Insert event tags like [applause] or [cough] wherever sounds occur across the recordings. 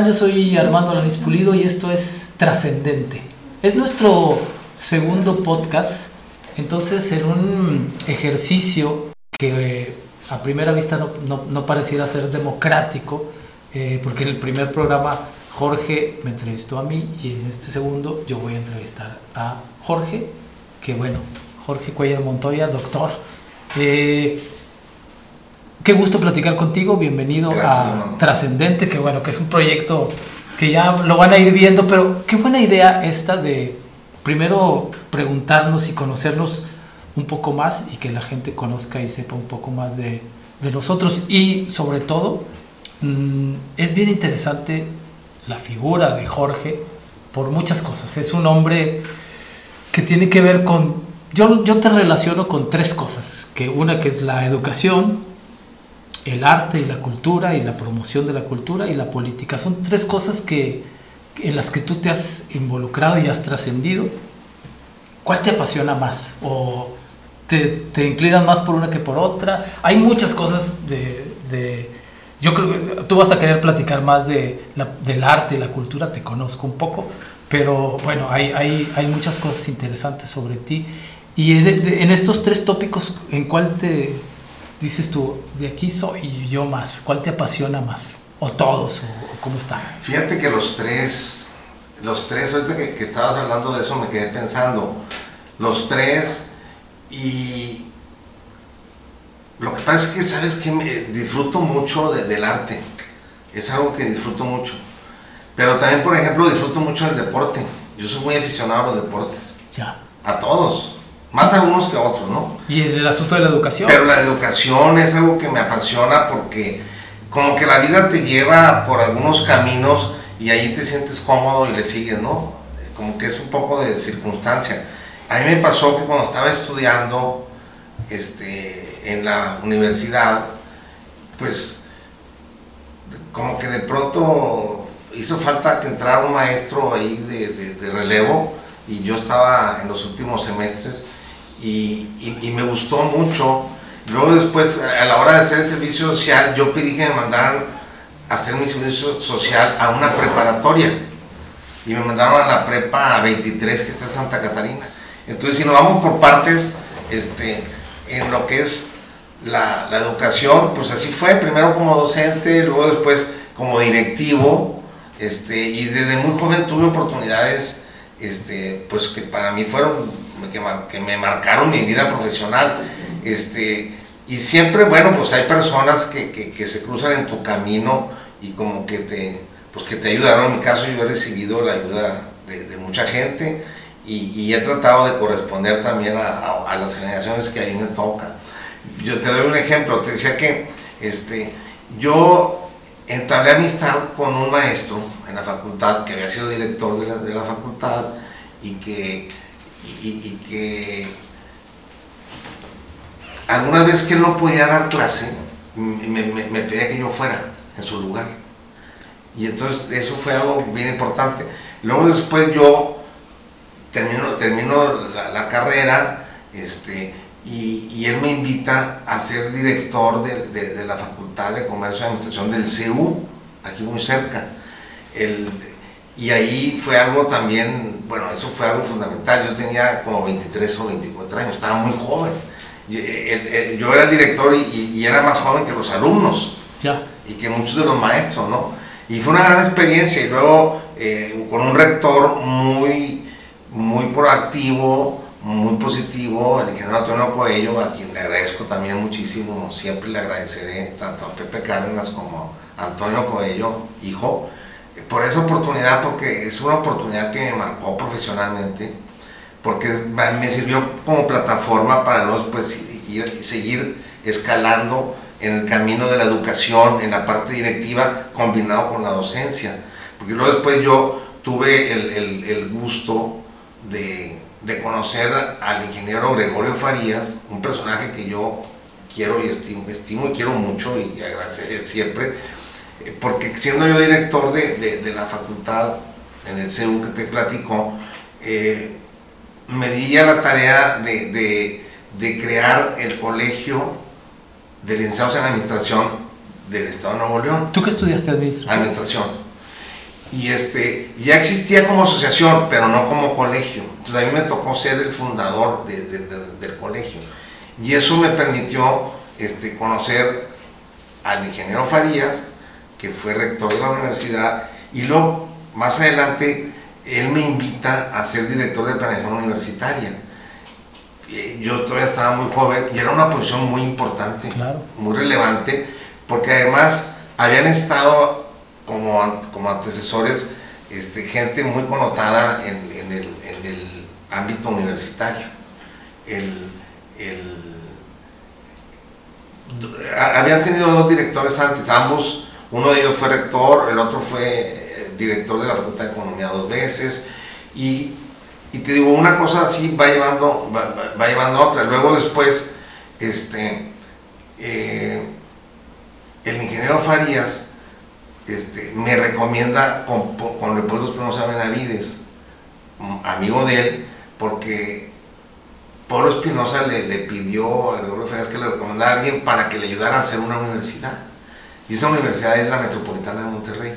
Yo soy Armando Lanis Pulido y esto es Trascendente. Es nuestro segundo podcast, entonces en un ejercicio que eh, a primera vista no, pareciera ser democrático, eh, porque en el primer programa Jorge me entrevistó a mí y en este segundo yo voy a entrevistar a Jorge, que bueno, Jorge Cuellar Montoya, doctor. Eh, qué gusto platicar contigo, bienvenido a Trascendente, que bueno, que es un proyecto que ya lo van a ir viendo, pero qué buena idea esta de primero preguntarnos y conocernos un poco más y que la gente conozca y sepa un poco más de, de nosotros y sobre todo mm, es bien interesante la figura de Jorge por muchas cosas. Es un hombre que tiene que ver con... Yo, yo te relaciono con tres cosas, que una que es la educación, el arte y la cultura y la promoción de la cultura y la política. Son tres cosas que, en las que tú te has involucrado y has trascendido. ¿Cuál te apasiona más? ¿O te, te inclinas más por una que por otra? Hay muchas cosas de, yo creo que tú vas a querer platicar más de del arte y la cultura, te conozco un poco, pero bueno, hay, hay, hay muchas cosas interesantes sobre ti. Y en estos tres tópicos, ¿en cuál te dices tú, de aquí soy yo más? ¿Cuál te apasiona más? ¿O todos? ¿O, cómo está? Fíjate que los tres, los tres, ahorita que, que estabas hablando de eso me quedé pensando, los tres y lo que pasa es que, ¿sabes que disfruto mucho del arte. Es algo que disfruto mucho. Pero también, por ejemplo, disfruto mucho del deporte. Yo soy muy aficionado a los deportes. Ya. A todos. Más a unos que a otros, ¿no? ¿Y en el asunto de la educación? Pero la educación es algo que me apasiona porque como que la vida te lleva por algunos caminos y ahí te sientes cómodo y le sigues, ¿no? Como que es un poco de circunstancia. A mí me pasó que cuando estaba estudiando, este, en la universidad, pues como que de pronto hizo falta que entrara un maestro ahí de, relevo y yo estaba en los últimos semestres y, me gustó mucho. Luego después, a la hora de hacer el servicio social, yo pedí que me mandaran a hacer mi servicio social a una preparatoria. Y me mandaron a la prepa 23 que está en Santa Catarina. Entonces, si nos vamos por partes, este, en lo que es la, educación, pues así fue, primero como docente, luego después como directivo, este, y desde muy joven tuve oportunidades, este, pues que para mí fueron, que, me marcaron mi vida profesional, este, y siempre, bueno, pues hay personas que, se cruzan en tu camino y como que te, pues que te ayudaron, en mi caso yo he recibido la ayuda de, mucha gente, y, he tratado de corresponder también a, a las generaciones que a mí me tocan yo te doy un ejemplo, te decía que este, yo entablé amistad con un maestro en la facultad que había sido director de la, facultad y que, y, que alguna vez que no podía dar clase, me, pedía que yo fuera en su lugar. Y entonces eso fue algo bien importante. Luego después yo termino, termino la, carrera, este, y, él me invita a ser director de, la Facultad de Comercio y Administración del CEU, aquí muy cerca. Y ahí fue algo también, bueno, eso fue algo fundamental. Yo tenía como 23 o 24 años, estaba muy joven. Yo, eh, era el director y, era más joven que los alumnos y que muchos de los maestros, ¿no? Y fue una gran experiencia y luego eh, con un rector muy, muy proactivo, muy positivo, el ingeniero Antonio Coello, a quien le agradezco también muchísimo, siempre le agradeceré tanto a Pepe Cárdenas como a Antonio Coello, hijo, por esa oportunidad, porque es una oportunidad que me marcó profesionalmente, porque me sirvió como plataforma para luego pues, seguir escalando en el camino de la educación, en la parte directiva, combinado con la docencia. Porque luego después yo tuve el, el gusto de de conocer al ingeniero Gregorio Farías, un personaje que yo quiero y estimo, estimo y quiero mucho y agradecer siempre, porque siendo yo director de, la facultad en el CEU que te platico, eh, me di a la tarea de, crear el colegio de licenciados en administración del Estado de Nuevo León. ¿Tú qué estudiaste administración? Administración. Y este, ya existía como asociación, pero no como colegio. Entonces a mí me tocó ser el fundador de, de, del colegio. Y eso me permitió este, conocer al ingeniero Farías, que fue rector de la universidad, y luego, más adelante, él me invita a ser director de planeación universitaria. Yo todavía estaba muy joven y era una posición muy importante, muy relevante, porque además habían estado como, como antecesores este, gente muy connotada en, en, el, en el, ámbito universitario. El, el, habían tenido dos directores antes, ambos, uno de ellos fue rector, el otro fue eh, director de la Facultad de Economía dos veces, y, te digo, una cosa así va llevando, va, va llevando a otra. Luego después, este, eh, el ingeniero Farías este, me recomienda con, con Leopoldo Espinosa Benavides, amigo de él, porque Pablo Espinosa le, le, pidió a Gregorio Farías que le recomendara a alguien para que le ayudara a hacer una universidad. Y esa universidad es la Metropolitana de Monterrey.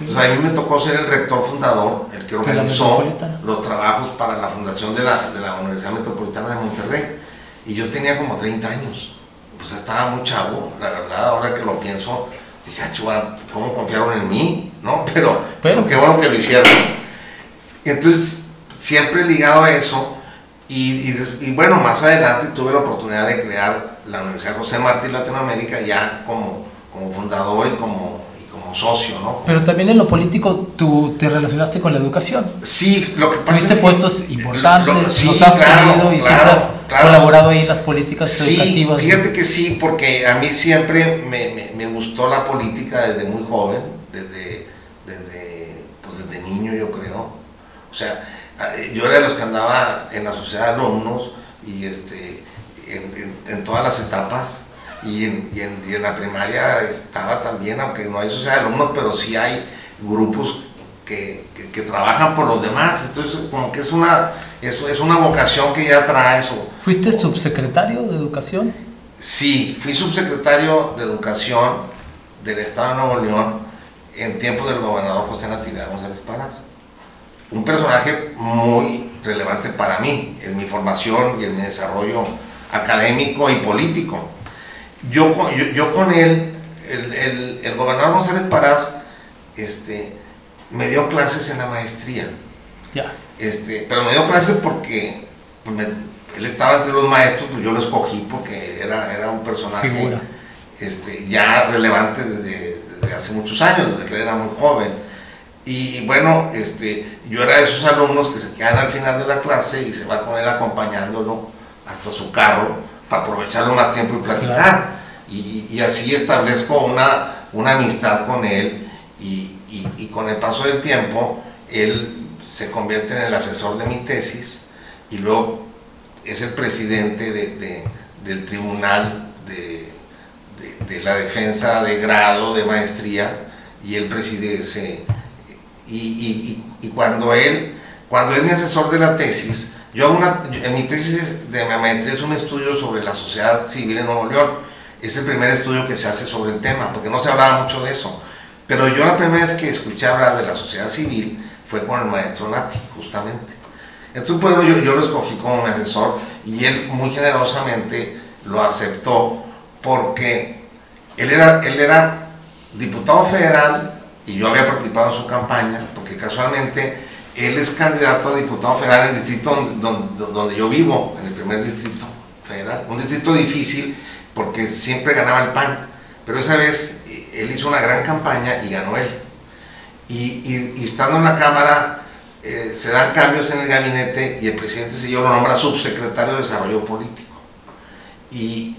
Entonces a mí me tocó ser el rector fundador, el que organizó los trabajos para la fundación de la, de la Universidad Metropolitana de Monterrey. Y yo tenía como 30 años. Pues estaba muy chavo, la verdad, ahora que lo pienso, dije, ah, chihuahua, ¿cómo confiaron en mí? ¿No? [laughs] Pero, Pero qué bueno que lo hicieron. Entonces, siempre ligado a eso, y, y, bueno, más adelante tuve la oportunidad de crear la Universidad José Martí Latinoamérica ya como, como fundador y como, y como socio, ¿no? Pero también en lo político tú te relacionaste con la educación. Sí, lo que pasa Tuviste es puestos importantes, lo, sí, los has claro, tenido y claro, siempre has claro. colaborado ahí en las políticas sí, educativas. Fíjate que sí, porque a mí siempre me, me, me gustó la política desde muy joven, desde, desde, pues desde niño yo creo. O sea, yo era de los que andaba en la sociedad de alumnos y este, en, en, en todas las etapas y en, y, y en, la primaria estaba también, aunque no hay sociedad de alumnos, pero sí hay grupos que, que, que trabajan por los demás, entonces como que es una, es, es una vocación que ya traes. O, ¿Fuiste subsecretario de Educación? Sí, fui subsecretario de Educación del Estado de Nuevo León en tiempo del gobernador José Natividad González Paras un personaje muy relevante para mí, en mi formación y en mi desarrollo académico y político. Yo, yo, yo con él, el, el, el, gobernador González Parás, este, me dio clases en la maestría. Ya. Este, pero me dio clases porque pues me, él estaba entre los maestros, pues yo lo escogí porque era, era un personaje este, ya relevante desde, desde hace muchos años, desde que él era muy joven y bueno, este, yo era de esos alumnos que se quedan al final de la clase y se va con él acompañándolo hasta su carro para aprovecharlo más tiempo y platicar. Claro. Y, así establezco una, una amistad con él y, y, con el paso del tiempo él se convierte en el asesor de mi tesis y luego es el presidente de, de, del tribunal de, de, la defensa de grado de maestría y él preside ese y, y, y, cuando él, cuando es mi asesor de la tesis, yo hago una, en mi tesis de mi maestría es un estudio sobre la sociedad civil en Nuevo León. Es el primer estudio que se hace sobre el tema, porque no se hablaba mucho de eso. Pero yo la primera vez que escuché hablar de la sociedad civil fue con el maestro Nati, justamente. Entonces, bueno, yo, yo lo escogí como mi asesor y él muy generosamente lo aceptó porque él era, él era diputado federal y yo había participado en su campaña, porque casualmente él es candidato a diputado federal en el distrito donde, yo vivo, en el primer distrito federal. Un distrito difícil porque siempre ganaba el PAN, pero esa vez eh, él hizo una gran campaña y ganó él. Y, y, y estando en la Cámara, eh, se dan cambios en el gabinete y el presidente Sillo lo nombra subsecretario de Desarrollo Político. Y,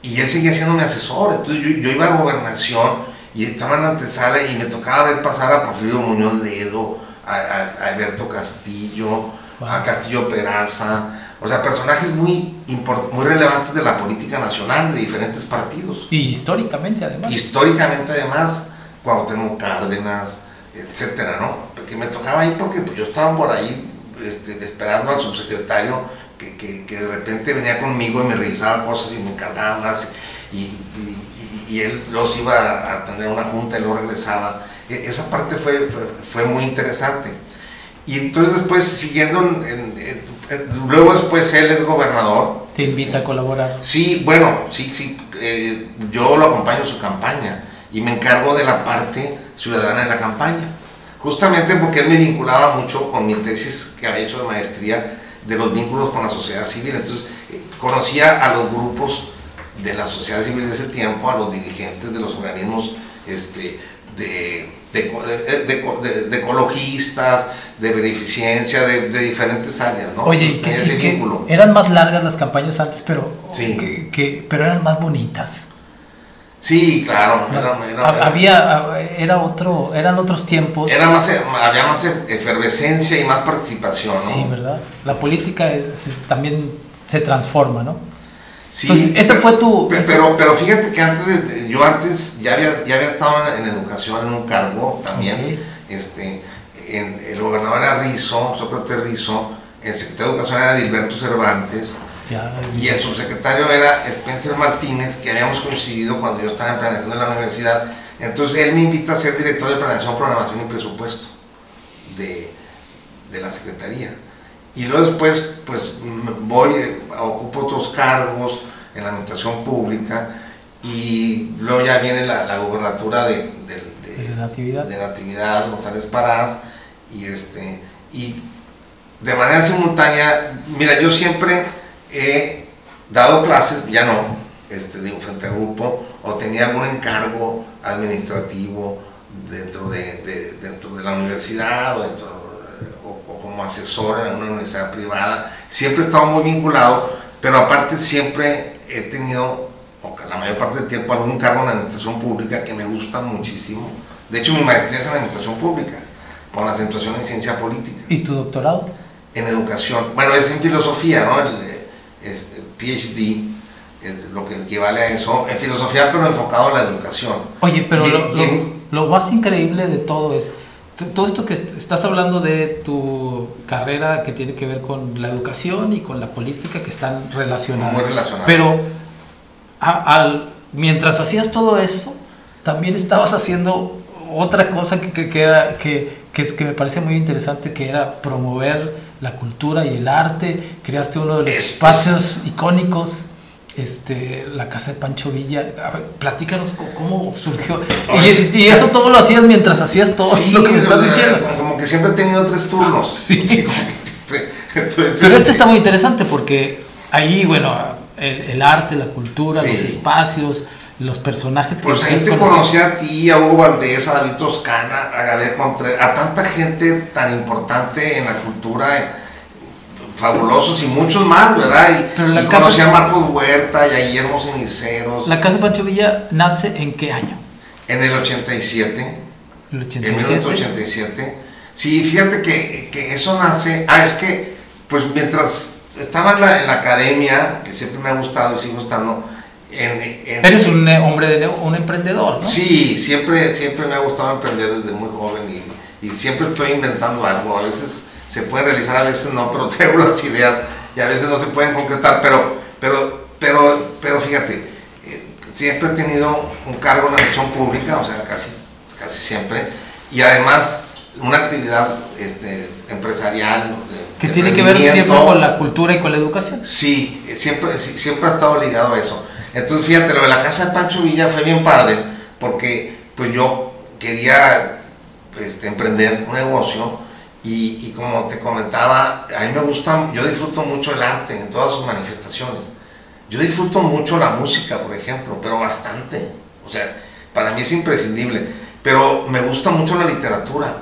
y él seguía siendo mi asesor, entonces yo, yo iba a gobernación y estaba en la antesala y me tocaba ver pasar a Porfirio Muñoz Ledo, a, a, a Alberto Castillo, wow. a Castillo Peraza, o sea, personajes muy, muy relevantes de la política nacional, de diferentes partidos. Y históricamente además. Históricamente además, Cuauhtémoc Cárdenas, etcétera, ¿no? Porque me tocaba ahí porque pues, yo estaba por ahí este, esperando al subsecretario que, que, que, de repente venía conmigo y me revisaba cosas y me encargaba más. y, y, él los iba a tener una junta y luego regresaba. E, esa parte fue, fue, muy interesante. Y entonces después, siguiendo, en, luego después él es gobernador. Te invita a colaborar. Sí, bueno, sí, sí, eh, yo lo acompaño en su campaña y me encargo de la parte ciudadana de la campaña. Justamente porque él me vinculaba mucho con mi tesis que había hecho de maestría de los vínculos con la sociedad civil. Entonces, eh, conocía a los grupos de la sociedad civil de ese tiempo, a los dirigentes de los organismos este, de, de, ecologistas, de beneficencia, de, diferentes áreas, ¿no? Oye, y que, eran más largas las campañas antes, pero, que, pero eran más bonitas. Sí, claro. había, era otro, eran otros tiempos. Era más, había más efervescencia y más participación, ¿no? Sí, ¿verdad? La política también se transforma, ¿no? Sí, Entonces, ese fue tu... Pero, pero, fíjate que antes, yo antes ya había, ya había estado en, educación en un cargo también. Este, en, el gobernador era Rizo, Sócrates Rizo, el secretario de Educación era Dilberto Cervantes, y el subsecretario era Spencer Martínez, que habíamos coincidido cuando yo estaba en planeación de la universidad. Entonces él me invita a ser director de planeación, programación y presupuesto de, de la Secretaría. Y luego después, pues voy, ocupo otros cargos en la administración pública y luego ya viene la, la gubernatura de, de, de, Natividad. de Natividad González Parás y este y de manera simultánea, mira, yo siempre he dado clases, ya no, este, digo, frente a grupo, o tenía algún encargo administrativo dentro de, dentro de la universidad o, dentro, o, como asesor en una universidad privada. Siempre he estado muy vinculado, pero aparte siempre he tenido, o la mayor parte del tiempo, algún cargo en la administración pública que me gusta muchísimo. De hecho, mi maestría es en administración pública, con la acentuación en ciencia política. ¿Y tu doctorado? En educación. Bueno, es en filosofía, ¿no? este, PhD, lo que equivale a eso, en filosofía, pero enfocado en la educación. Oye, pero lo, más increíble de todo es, todo esto que estás hablando de tu carrera que tiene que ver con la educación y con la política que están relacionadas. Muy relacionadas. Pero al, mientras hacías todo eso, también estabas haciendo otra cosa que, que, que, que, es, que me parece muy interesante, que era promover la cultura y el arte. Creaste uno de los espacios icónicos, este, la casa de Pancho Villa. platícanos cómo, surgió. Y, eso todo lo hacías mientras hacías todo lo que me estás diciendo. Como que siempre he tenido tres turnos. [laughs] Sí, sí. Pero este está muy interesante porque ahí, bueno, el, arte, la cultura, los espacios los personajes que Pues ahí te conocí a ti, a Hugo Valdés, a David Toscana, a Gabriel Contreras, a tanta gente tan importante en la cultura, eh, fabulosos y muchos más, ¿verdad? Y, conocí a Marcos Huerta y a Guillermo Ceniceros. ¿La Casa Pancho Villa nace en qué año? En el 87. ¿El 87? En 1987. Sí, fíjate que, que, eso nace. Ah, es que, pues mientras estaba en la, en la academia, que siempre me ha gustado y sigo estando Eres un eh, hombre, de, un emprendedor, ¿no? Sí, siempre, siempre me ha gustado emprender desde muy joven y, y, siempre estoy inventando algo. A veces se puede realizar, a veces no, pero [laughs] tengo las ideas y a veces no se pueden concretar. Pero, pero, pero, pero fíjate, eh, siempre he tenido un cargo en la misión pública, o sea, casi, casi siempre, y además una actividad este, empresarial. que tiene que ver siempre con la cultura y con la educación. Sí, siempre, siempre ha estado ligado a eso. Entonces, fíjate, lo de la casa de Pancho Villa fue bien padre, porque pues yo quería este, emprender un negocio y, como te comentaba, a mí me gusta, yo disfruto mucho el arte en todas sus manifestaciones. Yo disfruto mucho la música, por ejemplo, pero bastante. O sea, para mí es imprescindible. Pero me gusta mucho la literatura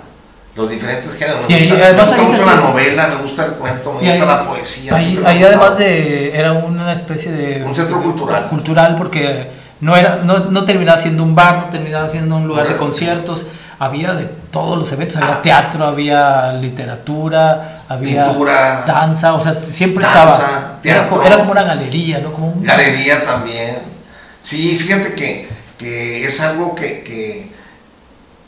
los diferentes géneros. Me gusta, además me gusta mucho la novela, me gusta el cuento, me gusta la poesía. Ahí, ahí además de, era una especie de... Un centro cultural. Cultural porque no, era, no, no terminaba siendo un bar, no terminaba siendo un lugar de conciertos, había de todos los eventos, había teatro, había literatura, había Pintura, danza, o sea, siempre estaba... Teatro, era, como una galería, ¿no? Como un, galería también. Sí, fíjate que, que es algo que, que,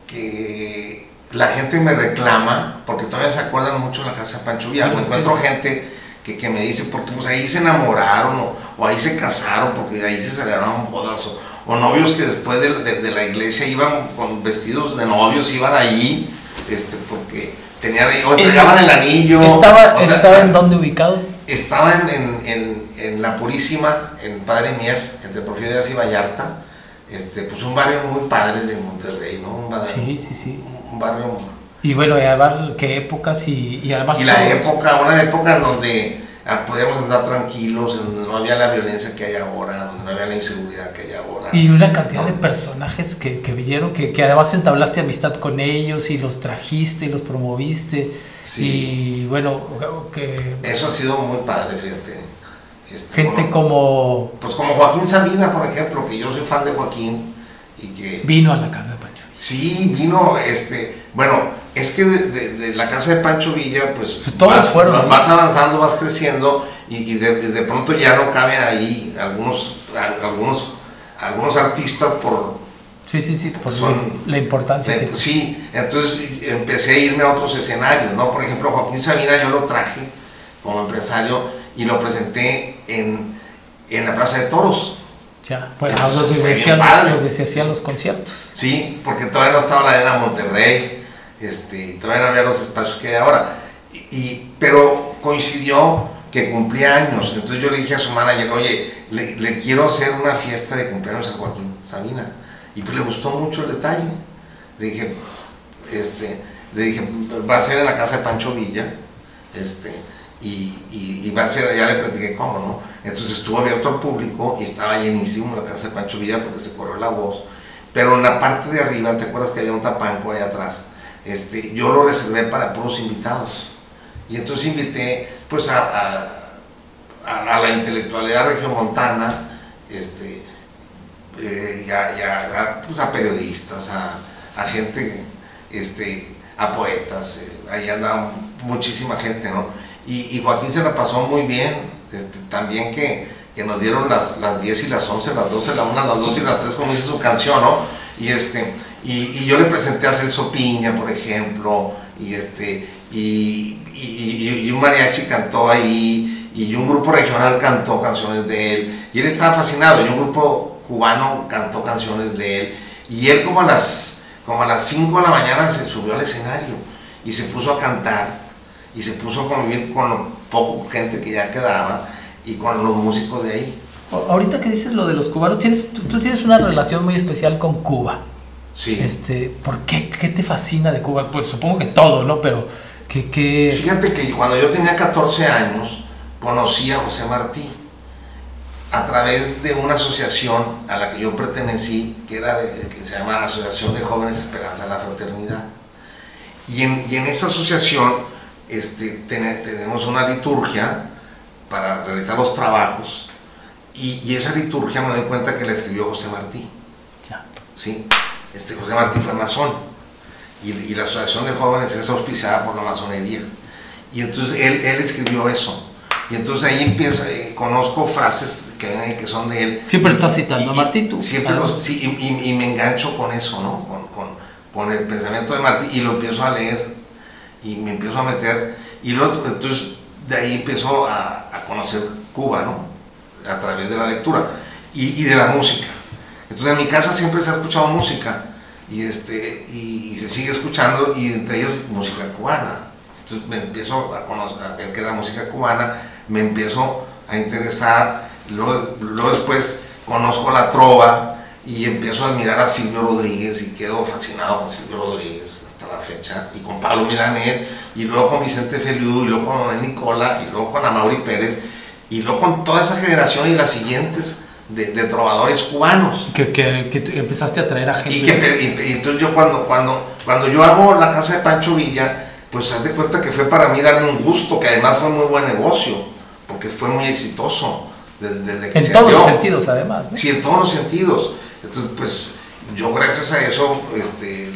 que la gente me reclama, porque todavía se acuerdan mucho de la casa de Pancho Villa. encuentro gente que, me dice, porque pues ahí se enamoraron o, ahí se casaron, porque ahí se celebraron bodas o, novios que después de, la iglesia iban con vestidos de novios, iban ahí, este, porque tenían, o entregaban el, anillo. ¿Estaba, ¿estaba en dónde ubicado? Estaba en, en, en, La Purísima, en Padre Mier, entre Porfirio y Vallarta, este, pues un barrio muy padre de Monterrey, ¿no? Un barrio, sí, sí, sí. Un barrio y bueno, y además, ¿qué épocas? Y, y además... Y la época, una época donde ah, podíamos andar tranquilos, en donde no había la violencia que hay ahora, donde no había la inseguridad que hay ahora. Y una cantidad de personajes que, que vinieron, que, que, además entablaste amistad con ellos y los trajiste y los promoviste. Sí. Y bueno, que... Eso ha sido muy padre, fíjate. Este, Gente como... Pues como Joaquín Sabina, por ejemplo, que yo soy fan de Joaquín y que... Vino a la casa de Pancho. Sí, vino, este, bueno, es que de, la casa de Pancho Villa, pues, pues Todos vas, fueron, vas avanzando, vas creciendo y, de, pronto ya no caben ahí algunos, algunos, algunos artistas por... Sí, sí, sí, por son, la importancia. que... Sí, entonces empecé a irme a otros escenarios, ¿no? Por ejemplo, Joaquín Sabina yo lo traje como empresario y lo presenté en, en la Plaza de Toros. Ya, bueno, los se hacían los conciertos. Sí, porque todavía no estaba la arena Monterrey, este, todavía no había los espacios que hay ahora. Y, pero coincidió que cumplía años, entonces yo le dije a su manager, oye, le, quiero hacer una fiesta de cumpleaños a Joaquín Sabina. Y pues le gustó mucho el detalle. Le dije, este, le dije, va a ser en la casa de Pancho Villa, este, y, y, va a ser, ya le platiqué cómo, ¿no? Entonces estuvo abierto al público y estaba llenísimo la casa de Pancho Villa porque se corrió la voz. Pero en la parte de arriba, ¿te acuerdas que había un tapanco ahí atrás? Este, yo lo reservé para puros invitados. Y entonces invité pues a, a, la intelectualidad regiomontana, este, eh, a, pues, a, periodistas, a, gente, este, a poetas, eh, ahí andaba muchísima gente, ¿no? Y, y Joaquín se la pasó muy bien, este, también que, que, nos dieron las, las 10 y las 11, las 12, la 1, las 2 y las 3, como dice su canción, ¿no? Y, este, y, y yo le presenté a Celso Piña, por ejemplo, y, este, y, y, un mariachi cantó ahí, y un grupo regional cantó canciones de él, y él estaba fascinado, y un grupo cubano cantó canciones de él, y él como a las, como a las 5 de la mañana se subió al escenario y se puso a cantar, y se puso a convivir con poco gente que ya quedaba y con los músicos de ahí. Ahorita que dices lo de los cubanos, tienes, tú, tienes una relación muy especial con Cuba. Sí. Este, ¿Por qué? ¿Qué te fascina de Cuba? Pues supongo que todo, ¿no? Pero que, Fíjate que cuando yo tenía 14 años, conocí a José Martí a través de una asociación a la que yo pertenecí, que, era que se llama Asociación de Jóvenes Esperanza de la Fraternidad. Y en, y en esa asociación este, tenemos una liturgia para realizar los trabajos y, esa liturgia me doy cuenta que la escribió José Martí. ¿Sí? Este, José Martí fue masón y, la Asociación de Jóvenes es auspiciada por la masonería. Y entonces él, él escribió eso. Y entonces ahí empiezo, eh, conozco frases que, que son de él. Siempre estás citando a Martí, tú. Siempre sí, y, me engancho con eso, ¿no? Con, con, con, el pensamiento de Martí y lo empiezo a leer y me empiezo a meter, y luego, entonces de ahí empezó a, conocer Cuba, ¿no? A través de la lectura y, de la música. Entonces en mi casa siempre se ha escuchado música y, este, y, se sigue escuchando y entre ellas música cubana. Entonces me empiezo a, conocer, a ver que era música cubana, me empiezo a interesar, luego, luego después conozco la trova y empiezo a admirar a Silvio Rodríguez y quedo fascinado con Silvio Rodríguez hasta la fecha, y con Pablo Milanés, y luego con Vicente Feliu, y luego con Nicola, y luego con Amaury Pérez, y luego con toda esa generación y las siguientes de, trovadores cubanos. Que, que, empezaste a traer a gente. Y, que y, entonces yo cuando, cuando, cuando yo hago la casa de Pancho Villa, pues haz de cuenta que fue para mí darme un gusto, que además fue muy buen negocio, porque fue muy exitoso. Desde, en todos los sentidos, además. Sí, en todos los sentidos. Entonces, pues yo gracias a eso, este,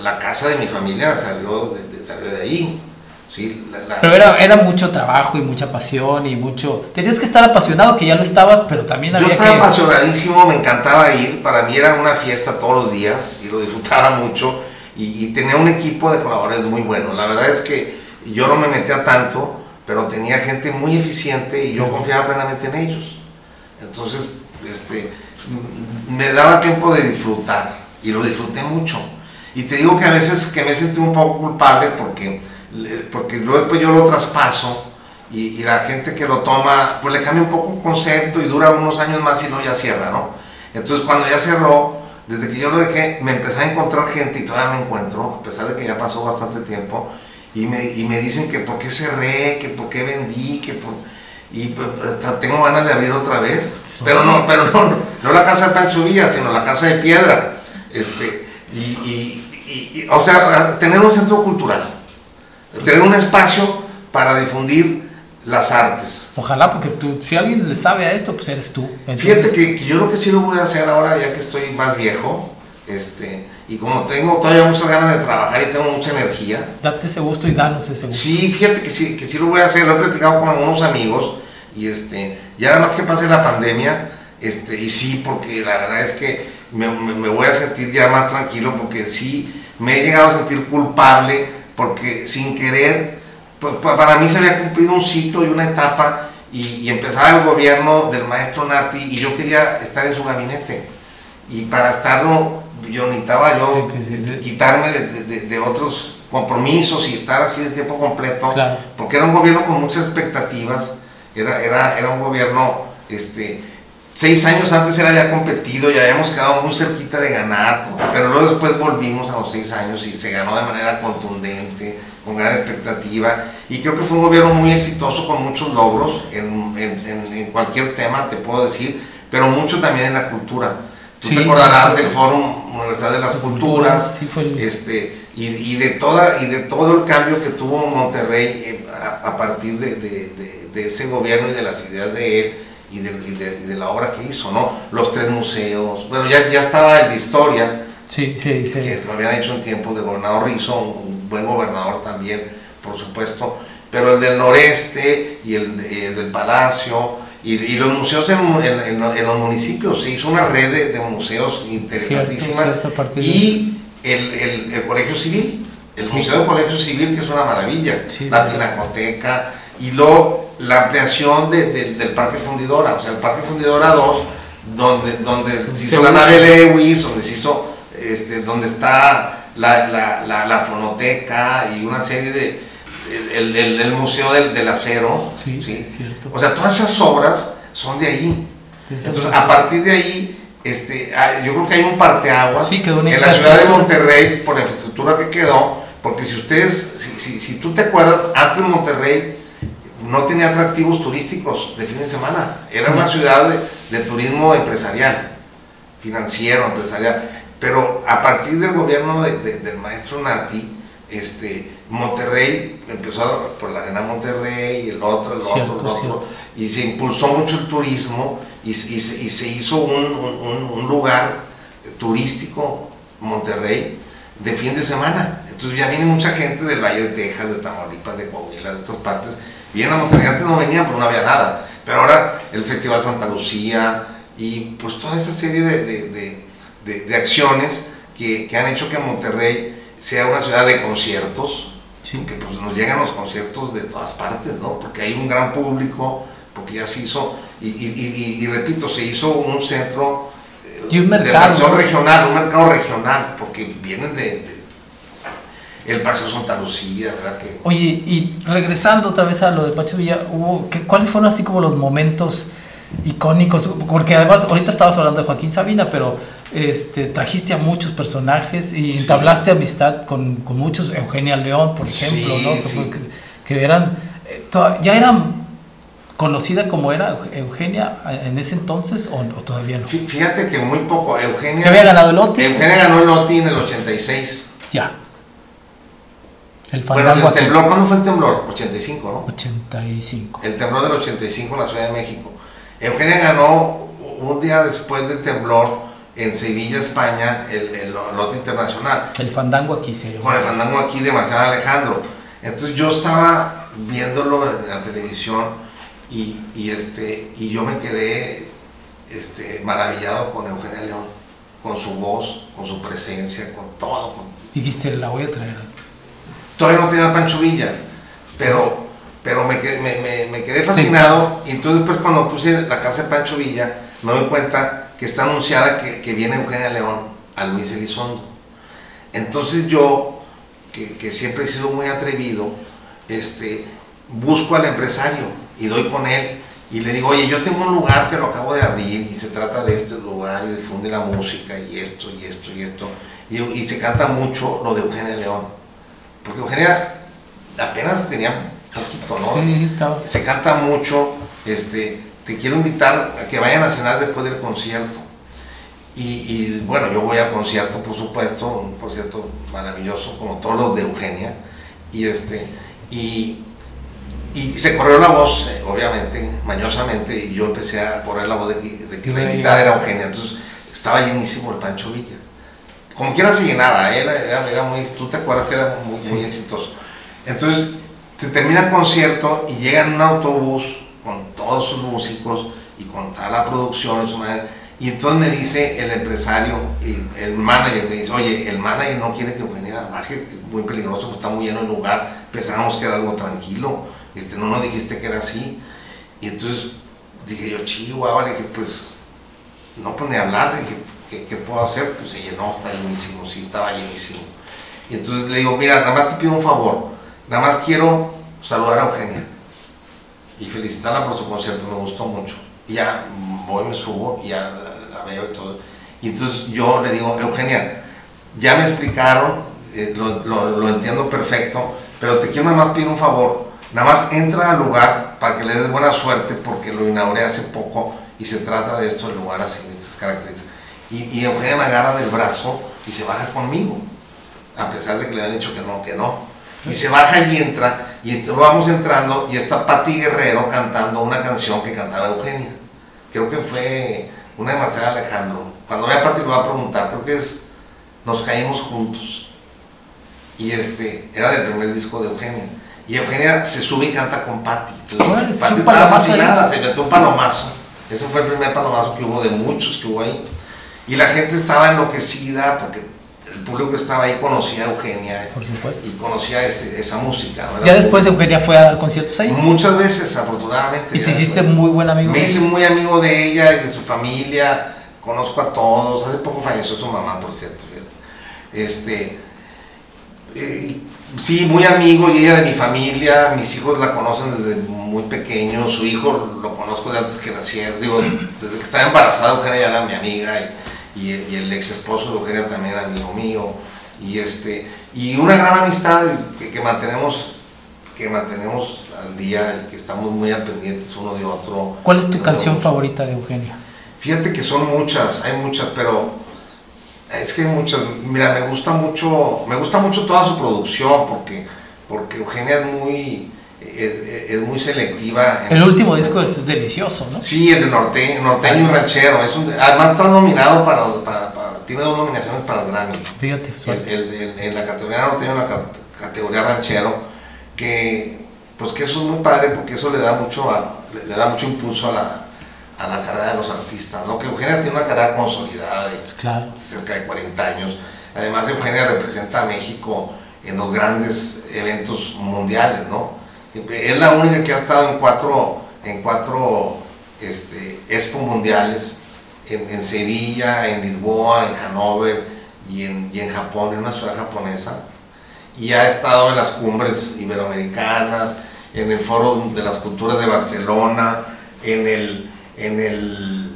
la, casa de mi familia salió de, salió de ahí. Sí, pero era, era mucho trabajo y mucha pasión y mucho... Tenías que estar apasionado, que ya lo estabas, pero también había Yo estaba apasionadísimo, me encantaba ir, para mí era una fiesta todos los días y lo disfrutaba mucho y, tenía un equipo de colaboradores muy bueno. La verdad es que yo no me metía tanto, pero tenía gente muy eficiente y yo confiaba plenamente en ellos. Entonces, este, me daba tiempo de disfrutar y lo disfruté mucho. Y te digo que a veces que me sentí un poco culpable porque, porque luego después yo lo traspaso y, la gente que lo toma, pues le cambia un poco el concepto y dura unos años más y no ya cierra, ¿no? Entonces cuando ya cerró, desde que yo lo dejé, me empecé a encontrar gente y todavía me encuentro, a pesar de que ya pasó bastante tiempo, y me, y me dicen que por qué cerré, que por qué vendí, que por... Y pues, tengo ganas de abrir otra vez, pero no, pero no, no, la casa de Pancho Villa, sino la casa de piedra. Este, y, y, y, o sea, tener un centro cultural, tener un espacio para difundir las artes. Ojalá, porque tú, si alguien le sabe a esto, pues eres tú. Fíjate que, yo creo que sí lo voy a hacer ahora, ya que estoy más viejo. Este, y como tengo todavía muchas ganas de trabajar y tengo mucha energía. Date ese gusto y danos ese gusto. Sí, fíjate que sí, que sí lo voy a hacer. Lo he platicado con algunos amigos. Y este, ya nada más que pase la pandemia, este, y sí, porque la verdad es que me, me voy a sentir ya más tranquilo, porque sí me he llegado a sentir culpable, porque sin querer pues, para mí se había cumplido un ciclo y una etapa y, empezaba el gobierno del maestro Nati y yo quería estar en su gabinete. Y para estarlo, yo necesitaba yo quitarme de, otros compromisos y estar así de tiempo completo, porque era un gobierno con muchas expectativas, era, era, era un gobierno, este, seis años antes él había competido y habíamos quedado muy cerquita de ganar, pero luego después volvimos a los seis años y se ganó de manera contundente con gran expectativa y creo que fue un gobierno muy exitoso con muchos logros en, en, en cualquier tema, te puedo decir, pero mucho también en la cultura. Tú te acordarás del Fórum Universidad de las Culturas, este, y, y, de toda, y de todo el cambio que tuvo Monterrey eh, a, partir de, de, de, ese gobierno y de las ideas de él y de, y de, la obra que hizo, ¿no? Los tres museos, bueno, ya, ya estaba el de historia, sí, sí, sí. que lo habían hecho en tiempos de gobernador Rizzo, buen gobernador también, por supuesto, pero el del noreste y el, del palacio y, los museos en, los municipios, se hizo una red de, museos interesantísima. y el, colegio civil, el Museo del Colegio Civil que es una maravilla, la Pinacoteca y luego la ampliación del Parque Fundidora, o sea, el Parque Fundidora 2, donde, donde se hizo la nave Lewis, donde se hizo, este, donde está la, la, la, la fonoteca y una serie de... El, el, el Museo del, del Acero. Sí, ¿sí? cierto. O sea, todas esas obras son de ahí. Entonces, a partir de ahí, este, ah, yo creo que hay un parteaguas sí, en la ciudad de Monterrey por la infraestructura que quedó, porque si ustedes, si, si, si tú te acuerdas, antes Monterrey no tenía atractivos turísticos de fin de semana, era una ciudad de, de turismo empresarial, financiero, empresarial. Pero a partir del gobierno del maestro Nati, este, Monterrey empezó por la Arena Monterrey, y el otro, el otro, el otro, y se impulsó mucho el turismo y, se, hizo un, lugar turístico, Monterrey, de fin de semana. Entonces ya viene mucha gente del Valle de Texas, de Tamaulipas, de Coahuila, de estas partes. Vienen a Monterrey, antes no venían porque no había nada. Pero ahora el Festival Santa Lucía y pues toda esa serie de de, acciones que, que, han hecho que Monterrey sea una ciudad de conciertos, que pues, nos llegan los conciertos de todas partes, ¿no? Porque hay un gran público, porque ya se hizo, y, y, y, repito, se hizo un centro y un mercado, de acción regional, un mercado regional, porque vienen de, el Paseo Santa Lucía, ¿verdad? Que... Oye, y regresando otra vez a lo de Pacho Villa, hubo, ¿cuáles fueron así como los momentos icónicos? Porque además, ahorita estabas hablando de Joaquín Sabina, pero este, trajiste a muchos personajes y entablaste amistad con, con, muchos, Eugenia León, por ejemplo, ¿no? Que, eran, eh, ya eran conocida como era Eugenia en ese entonces o, todavía no? Fíjate que muy poco. Eugenia. había ganado el OTI? Eugenia ganó el OTI en el 86. Ya. El bueno, el temblor, ¿cuándo fue el temblor? 85, ¿no? 85. El temblor del 85 en la Ciudad de México. Eugenia ganó un día después del temblor en Sevilla, España, el, el, lote internacional. El fandango aquí se Con el fandango aquí de Marcelo Alejandro. Entonces yo estaba viéndolo en la televisión y, y, este, y yo me quedé este, maravillado con Eugenia León, con su voz, con su presencia, con todo. Y dijiste, la voy a traer. Todavía no tenía Pancho Villa, pero pero me me, me, quedé fascinado y entonces después cuando puse la casa de Pancho Villa me doy cuenta que está anunciada que, que viene Eugenia León a Luis Elizondo. Entonces yo, que, que, siempre he sido muy atrevido, este, busco al empresario y doy con él y le digo, oye, yo tengo un lugar que lo acabo de abrir y se trata de este lugar y difunde la música y esto y esto y esto. Y, y se canta mucho lo de Eugenia León. Porque Eugenia apenas tenía poquito, ¿no? Sí, sí estaba. Se canta mucho, este, te quiero invitar a que vayan a cenar después del concierto. Y, y, bueno, yo voy al concierto, por supuesto, un concierto maravilloso, como todos los de Eugenia. Y, este, y, y se corrió la voz, eh, obviamente, mañosamente, y yo empecé a correr la voz de que, de que la invitada era Eugenia. Entonces estaba llenísimo el Pancho Villa. Como quiera se llenaba, ¿eh? era, era, muy, tú te acuerdas que era muy, muy exitoso. Entonces se termina el concierto y llega en un autobús con todos sus músicos y con toda la producción. Y entonces me dice el empresario, y el manager, me dice, oye, el manager no quiere que Eugenia baje, es muy peligroso, pues está muy lleno el lugar, pensábamos que era algo tranquilo, este, no nos dijiste que era así. Y entonces dije yo, chihuahua, le dije, pues, no pone a hablar, le dije, ¿qué, ¿qué, puedo hacer? Pues se llenó, está llenísimo, sí, estaba llenísimo. Y entonces le digo, mira, nada más te pido un favor, nada más quiero saludar a Eugenia y felicitarla por su concierto, me gustó mucho. Ya voy, me subo ya la, veo y todo. Y entonces yo le digo, Eugenia, ya me explicaron, eh, lo, lo, lo, entiendo perfecto, pero te quiero nada más pedir un favor, nada más entra al lugar para que le des buena suerte porque lo inauguré hace poco y se trata de esto, el lugar así, de estas características. Y, y Eugenia me agarra del brazo y se baja conmigo, a pesar de que le habían dicho que no, que no. Y se baja y entra, y vamos entrando, y está Patti Guerrero cantando una canción que cantaba Eugenia. Creo que fue una de Marcela Alejandro. Cuando vea a Patti lo va a preguntar, creo que es Nos caímos juntos. Y este, era del primer disco de Eugenia. Y Eugenia se sube y canta con Patti. Patti estaba fascinada, se metió un palomazo. Ese fue el primer palomazo que hubo de muchos que hubo ahí. Y la gente estaba enloquecida porque el público que estaba ahí conocía a Eugenia Por supuesto. y conocía ese, esa música. ¿no? Ya después Eugenia fue a dar conciertos ahí. Muchas veces, afortunadamente. ¿Y te hiciste muy buen amigo? Me hice muy amigo de ella y de su familia, conozco a todos, hace poco falleció su mamá, por cierto. Este, eh, sí, muy amigo y ella de mi familia, mis hijos la conocen desde muy pequeño, su hijo lo conozco de antes que naciera, digo, desde que estaba embarazada Eugenia ya era mi amiga. Y, y el, y el, ex esposo de Eugenia también era amigo mío y este y una gran amistad que, que, mantenemos que mantenemos al día y que estamos muy al pendientes uno de otro. ¿Cuál es tu canción otro. favorita de Eugenia? Fíjate que son muchas, hay muchas, pero es que hay muchas. Mira, me gusta mucho, me gusta mucho toda su producción porque porque Eugenia es muy es, es, muy selectiva. El último disco es delicioso, ¿no? Sí, el de norte, norteño y ranchero. Es un, además está nominado para, para, para, tiene dos nominaciones para el Grammy. Fíjate, el, el, el, en la categoría norteño y en la categoría ranchero, que pues que eso es muy padre porque eso le da mucho, a, le, le, da mucho impulso a la, a la carrera de los artistas, ¿no? Que Eugenia tiene una carrera consolidada de claro. cerca de 40 años. Además, Eugenia representa a México en los grandes eventos mundiales, ¿no? Es la única que ha estado en cuatro, en cuatro este, expo mundiales, en, Sevilla, en Lisboa, en Hannover y en, y en Japón, en una ciudad japonesa. Y ha estado en las cumbres iberoamericanas, en el Foro de las Culturas de Barcelona, en el, en el,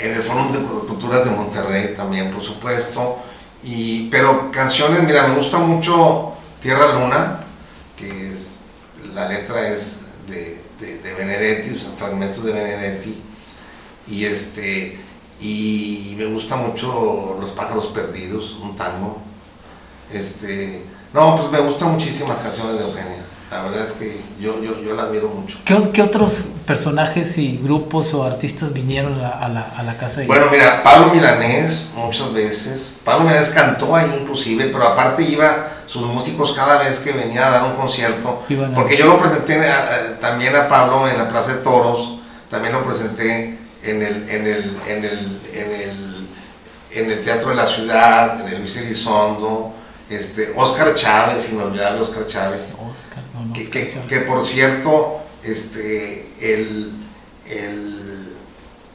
en el Foro de Culturas de Monterrey también, por supuesto. Y, pero canciones, mira, me gusta mucho Tierra Luna, que la letra es de, de, de Benedetti, o fragmentos de Benedetti, y este y me gusta mucho Los pájaros perdidos, un tango. Este, no, pues me gustan muchísimas canciones de Eugenia. La verdad es que yo, yo, yo la admiro mucho. ¿Qué, ¿Qué, otros personajes y grupos o artistas vinieron a, a, la, a la, casa de Bueno, mira, Pablo Milanés muchas veces. Pablo Milanés cantó ahí inclusive, pero aparte iba sus músicos cada vez que venía a dar un concierto. Porque yo lo presenté a, también a Pablo en la Plaza de Toros, también lo presenté en el, en el, en el, en el, en el Teatro de la Ciudad, en el Luis Elizondo, este, Oscar Chávez, inolvidable Oscar Chávez. Oscar, no, no, que, Oscar que- Chávez. que, por cierto, este, el, el,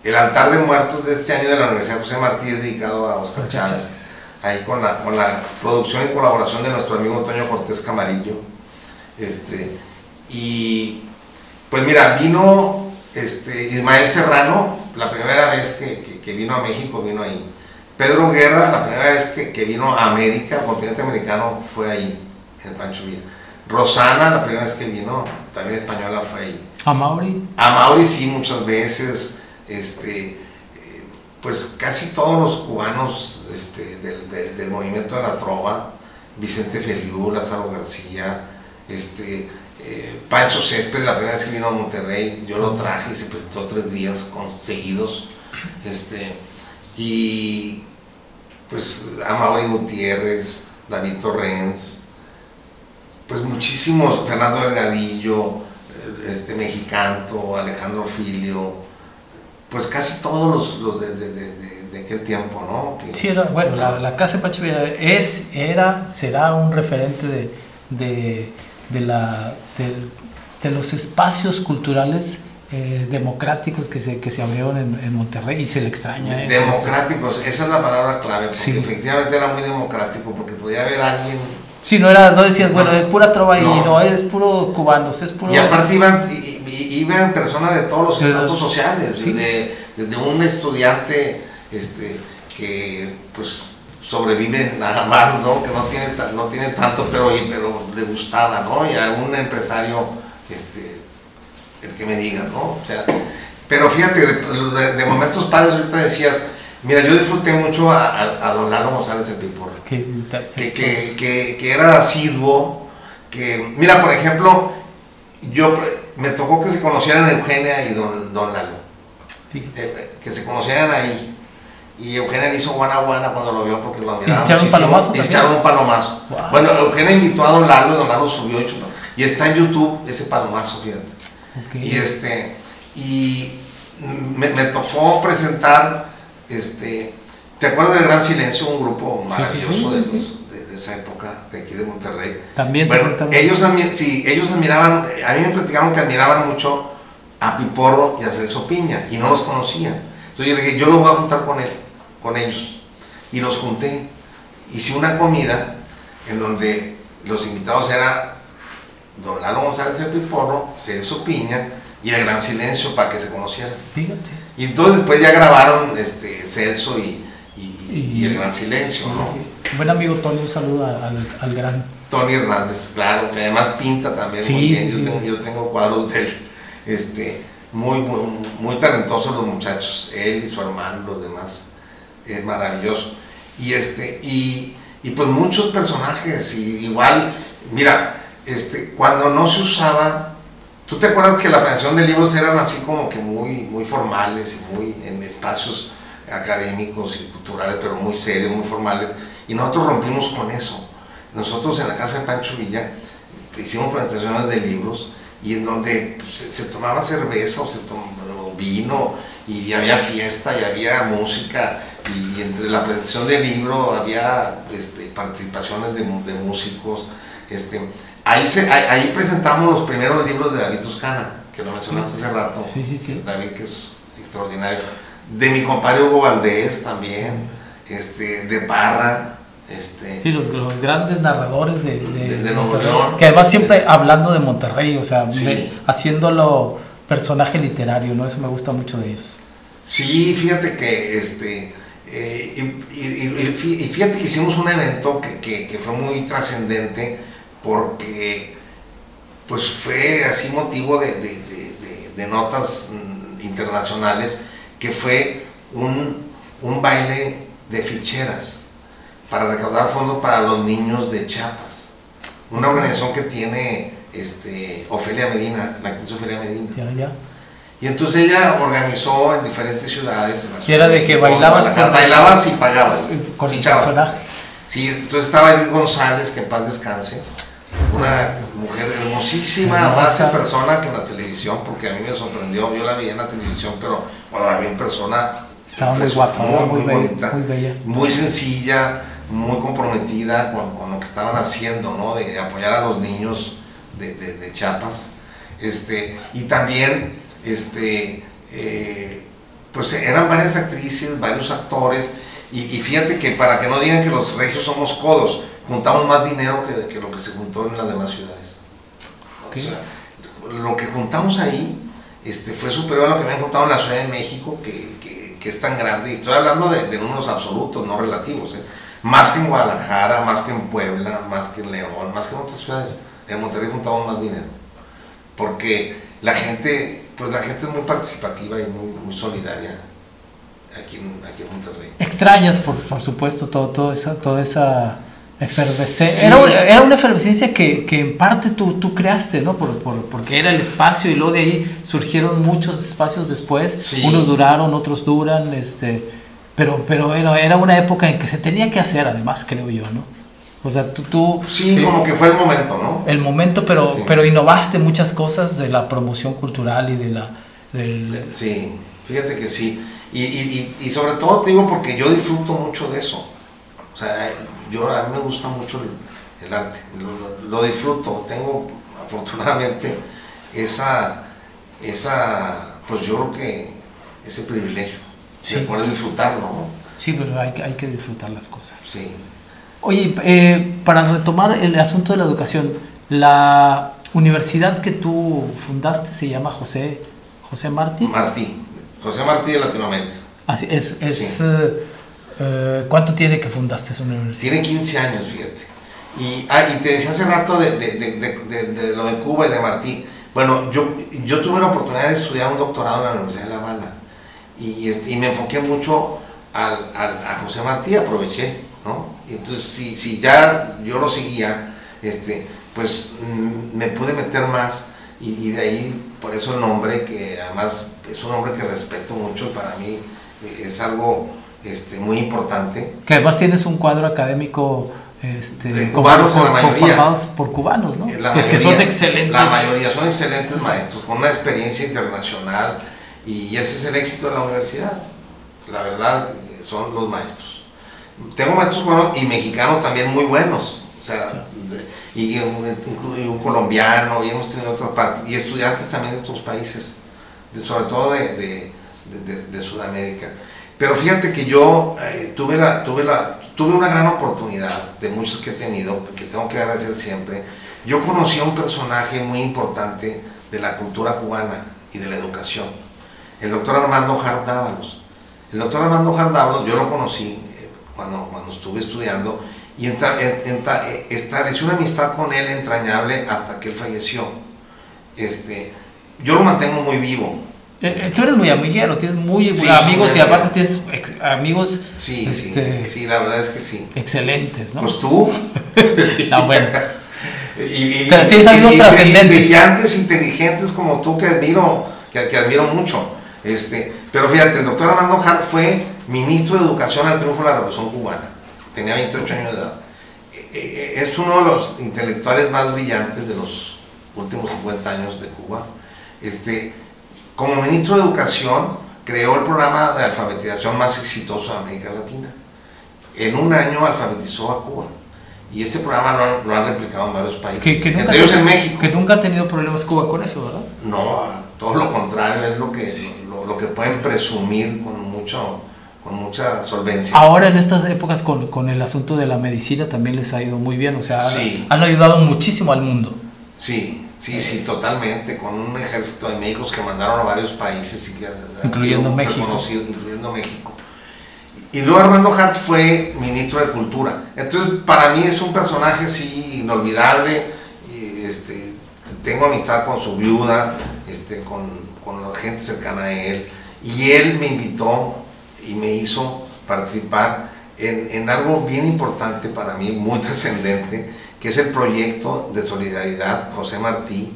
el altar de muertos de este año de la Universidad José Martí es dedicado a Oscar Oscar Chávez. Chávez. Ahí con la, con la producción y colaboración de nuestro amigo Antonio Cortés Camarillo. Este, y pues mira, vino este, Ismael Serrano, la primera vez que, que- que vino a México, vino ahí. Pedro Guerra, la primera vez que, que vino a América, al continente americano, fue ahí, en Pancho Villa. Rosana, la primera vez que vino, también española, fue ahí. A Mauri. A Mauri sí, muchas veces, este, eh, pues casi todos los cubanos este, del, del- del movimiento de la trova, Vicente Feliú, Lázaro García, este, eh, Pancho Césped, la primera vez que vino a Monterrey, yo lo traje y se presentó tres días conseguidos, este, y pues a Mauri Gutiérrez, David Torrens, pues muchísimos, Fernando Delgadillo, eh, este Mexicanto, Alejandro Filio, pues casi todos los, los de, de- de- de- aquel tiempo, ¿no? Que- Sí, era, bueno, la, la Casa de Villa es, era, será un referente de, de, de la, de los espacios culturales eh, democráticos que se, que se abrieron en, en Monterrey y se le extraña. ¿eh? democráticos, esa es la palabra clave, porque Sí. efectivamente era muy democrático, porque podía haber alguien, Sí, no era, no decías, bueno, es pura trova ahí, No. no, es puro cubanos, es puro... y aparte iban, iban personas de todos los estratos sociales, sí. desde, desde un estudiante este, que pues sobrevive nada más, ¿no? que no tiene, no tiene tanto, pero, pero le gustaba, ¿no? y a un empresario, este, que me diga, ¿no? O sea, pero fíjate, de, de- momentos padres ahorita decías, mira, yo disfruté mucho a, a- a don Lalo González el Pipor que, que, que, que, que era asiduo, que, mira, por ejemplo, yo me tocó que se conocieran Eugenia y don, don Lalo, eh, que se conocieran ahí. Y Eugenia le hizo guana guana cuando lo vio porque lo admiraba ¿Y echaron un palomazo Y echaron un palomazo. Wow. Bueno, Eugenia invitó a don Lalo y don Lalo subió. Y está en YouTube ese palomazo, fíjate. Y este, y me, me tocó presentar, este, ¿te acuerdas del Gran Silencio? Un grupo Sí, sí, maravilloso sí, de, sí. los- de- de esa época, de aquí de Monterrey. También Bueno, ellos, admi- sí, ellos admiraban, a mí me platicaron que admiraban mucho a Piporro y a Celso Piña, y no los conocían. Entonces yo le dije, yo lo voy a juntar con él, con ellos. Y los junté. Hice una comida en donde los invitados eran Don Lalo González del Piporro, Celso Piña y El Gran Silencio para que se conocieran. Fíjate. Y entonces después ya grabaron este, Celso y, y- y El Gran sí, Silencio, ¿no? sí. Buen amigo Tony, un saludo al, al gran. Tony Hernández, claro, que además pinta también Sí, muy bien. sí, yo, sí. Tengo, yo tengo cuadros de él, este, muy, muy, muy talentosos los muchachos, él y su hermano, los demás, es maravilloso. Y, este, y, y pues muchos personajes, y igual, mira, este, cuando no se usaba, ¿tú te acuerdas que la presentación de libros eran así como que muy, muy formales y muy en espacios académicos y culturales, pero muy serios, muy formales? Y nosotros rompimos con eso. Nosotros en la casa de Pancho Villa hicimos presentaciones de libros y en donde se, se tomaba cerveza o se tomaba vino y había fiesta y había música y, entre la presentación del libro había este, participaciones de, de músicos. Este, ahí, se, ahí, ahí presentamos los primeros libros de David Toscana, que lo mencionaste hace rato. Sí, sí, sí. David, que es extraordinario. De mi compadre Hugo Valdés también, este, de Parra. Este, Sí, los, los grandes narradores de, de, De- Monterrey. León. Que además siempre hablando de Monterrey, o sea, Sí. me- haciéndolo personaje literario, ¿no? Eso me gusta mucho de ellos. Sí, fíjate que este eh, y, y- y fí- y fíjate que hicimos un evento que, que- que fue muy trascendente porque pues fue así motivo de, de- de- de- de notas mm, internacionales que fue un, un baile de ficheras para recaudar fondos para los niños de Chiapas. Una organización que tiene este, Ofelia Medina, la actriz Ofelia Medina. Ya, ya. Y entonces ella organizó en diferentes ciudades. en la Y Ciudad era de que bailabas con- bailabas y pagabas. Con el. Sí, entonces estaba Edith González, que en paz descanse. Una mujer hermosísima, más en persona que en la televisión, porque a mí me sorprendió. Yo la vi en la televisión, pero cuando la vi en persona. Estaba muy impresionante, guapa, muy, bonita. muy bella. Muy sencilla, muy comprometida con, lo que estaban haciendo, ¿no? De apoyar a los niños de, de, Chiapas. Este, y también, este, eh, pues eran varias actrices, varios actores, y, fíjate que para que no digan que los regios somos codos, juntamos más dinero que, que lo que se juntó en las demás ciudades. O sea, lo que juntamos ahí este, fue superior a lo que me han juntado en la Ciudad de México, que, que, que es tan grande, y estoy hablando de, de números absolutos, no relativos. ¿eh? Más que en Guadalajara, más que en Puebla, más que en León, más que en otras ciudades. En Monterrey juntamos más dinero. Porque la gente, pues la gente es muy participativa y muy, muy solidaria aquí en, aquí en Monterrey. Extrañas, por, por supuesto, todo, todo esa, toda esa efervescencia. Era, era, una efervescencia que, que en parte tú, tú creaste, ¿no? Por, por, porque era el espacio y luego de ahí surgieron muchos espacios después. Unos duraron, otros duran, este pero, pero era, era una época en que se tenía que hacer, además, creo yo, ¿no? O sea, tú... tú sí, como que fue el momento, ¿no? El momento, pero, pero innovaste muchas cosas de la promoción cultural y de la... Sí, fíjate que sí. Y, y, y, sobre todo te digo porque yo disfruto mucho de eso. O sea, yo, a mí me gusta mucho el, arte, lo, lo, disfruto. Tengo afortunadamente esa, esa, pues yo creo que ese privilegio sí. puedes disfrutarlo, ¿no? Sí, pero hay, hay que disfrutar las cosas. Sí. Oye, eh, para retomar el asunto de la educación, la universidad que tú fundaste se llama José, José Martí. Martí, José Martí de Latinoamérica. Así es. es eh, eh, ¿Cuánto tiene que fundaste esa universidad? Tiene 15 años, fíjate. Y, ah, y te decía hace rato de, de, de, de, lo de Cuba y de Martí. Bueno, yo, yo tuve la oportunidad de estudiar un doctorado en la Universidad de La Habana y, este, y me enfoqué mucho al, al, a José Martí, aproveché, ¿no? Y entonces, si, si ya yo lo seguía, este, pues mm, me pude meter más y, de ahí, por eso el nombre, que además es un nombre que respeto mucho, para mí eh, es algo este, muy importante. Que además tienes un cuadro académico este, de cubanos por, la mayoría. por cubanos, ¿no? que son excelentes. La mayoría son excelentes maestros, con una experiencia internacional y ese es el éxito de la universidad. La verdad, son los maestros. Tengo maestros buenos y mexicanos también muy buenos. O sea, y, un, colombiano, y hemos tenido otras partes, y estudiantes también de otros países, sobre todo de, de, Sudamérica. Pero fíjate que yo eh, tuve, la, tuve, la, tuve una gran oportunidad, de muchos que he tenido, que tengo que agradecer siempre. Yo conocí a un personaje muy importante de la cultura cubana y de la educación el doctor Armando Jardávalos. El doctor Armando Jardávalos, yo lo conocí eh, cuando, cuando estuve estudiando y eh, establecí una amistad con él entrañable hasta que él falleció. Este, yo lo mantengo muy vivo. Eh, tú eres muy amiguero, tienes muy amigos y aparte tienes amigos. Sí, sí, este, sí, la verdad es que sí. Excelentes, ¿no? Pues tú. [laughs] no, bueno. [laughs] y, tienes amigos trascendentes. Brillantes, inteligentes como tú que admiro, que, que admiro mucho. Este, pero fíjate, el doctor Armando Hart fue ministro de Educación al triunfo de la Revolución Cubana. Tenía 28 años de edad. E, e, e, es uno de los intelectuales más brillantes de los últimos 50 años de Cuba. Este, como ministro de Educación, creó el programa de alfabetización más exitoso de América Latina. En un año alfabetizó a Cuba. Y este programa lo, han replicado en varios países, entre ellos en México. Que nunca ha tenido problemas Cuba con eso, ¿verdad? No, todo lo contrario, es lo que, lo, que pueden presumir con, mucho, con mucha solvencia. Ahora en estas épocas con, con, el asunto de la medicina también les ha ido muy bien, o sea, han ayudado muchísimo al mundo. Sí, sí, sí, totalmente, con un ejército de médicos que mandaron a varios países y que incluyendo México. incluyendo México. Y luego Armando Hart fue ministro de Cultura. Entonces, para mí es un personaje así inolvidable. Este, tengo amistad con su viuda, este, con, con, la gente cercana a él, y él me invitó y me hizo participar en, en algo bien importante para mí, muy trascendente, que es el proyecto de solidaridad José Martí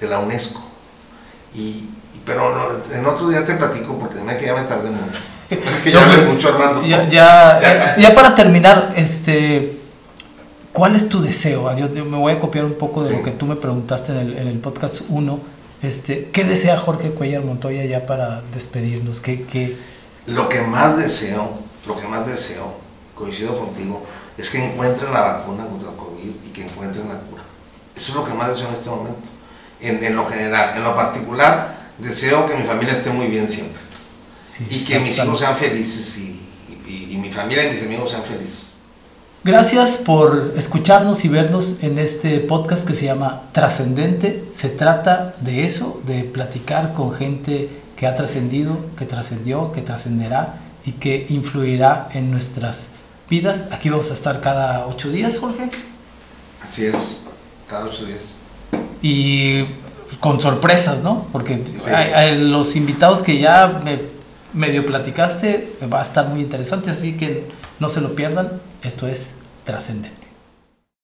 de la UNESCO. Y, pero en otro día te platico porque me que ya me tardé mucho. [laughs] Es que ya hablé mucho, Armando. Ya, ya, ya, para terminar, este, ¿cuál es tu deseo? Yo, me voy a copiar un poco de lo que tú me preguntaste en el, en el podcast 1 este, ¿Qué desea Jorge Cuellar Montoya ya para despedirnos? ¿Qué, qué... Lo que más deseo, lo que más deseo, coincido contigo, es que encuentren la vacuna contra el COVID y que encuentren la cura. Eso es lo que más deseo en este momento, en, en lo general. En lo particular, deseo que mi familia esté muy bien siempre Sí, y que mis hijos sean felices y, y- y mi familia y mis amigos sean felices. Gracias por escucharnos y vernos en este podcast que se llama Trascendente. Se trata de eso, de platicar con gente que ha trascendido, que trascendió, que trascenderá y que influirá en nuestras vidas. Aquí vamos a estar cada ocho días, Jorge, Así es, cada ocho días. y con sorpresas, ¿no? Porque Sí. hay- hay los invitados que ya me medio platicaste va a estar muy interesante, así que no se lo pierdan. Esto es Trascendente.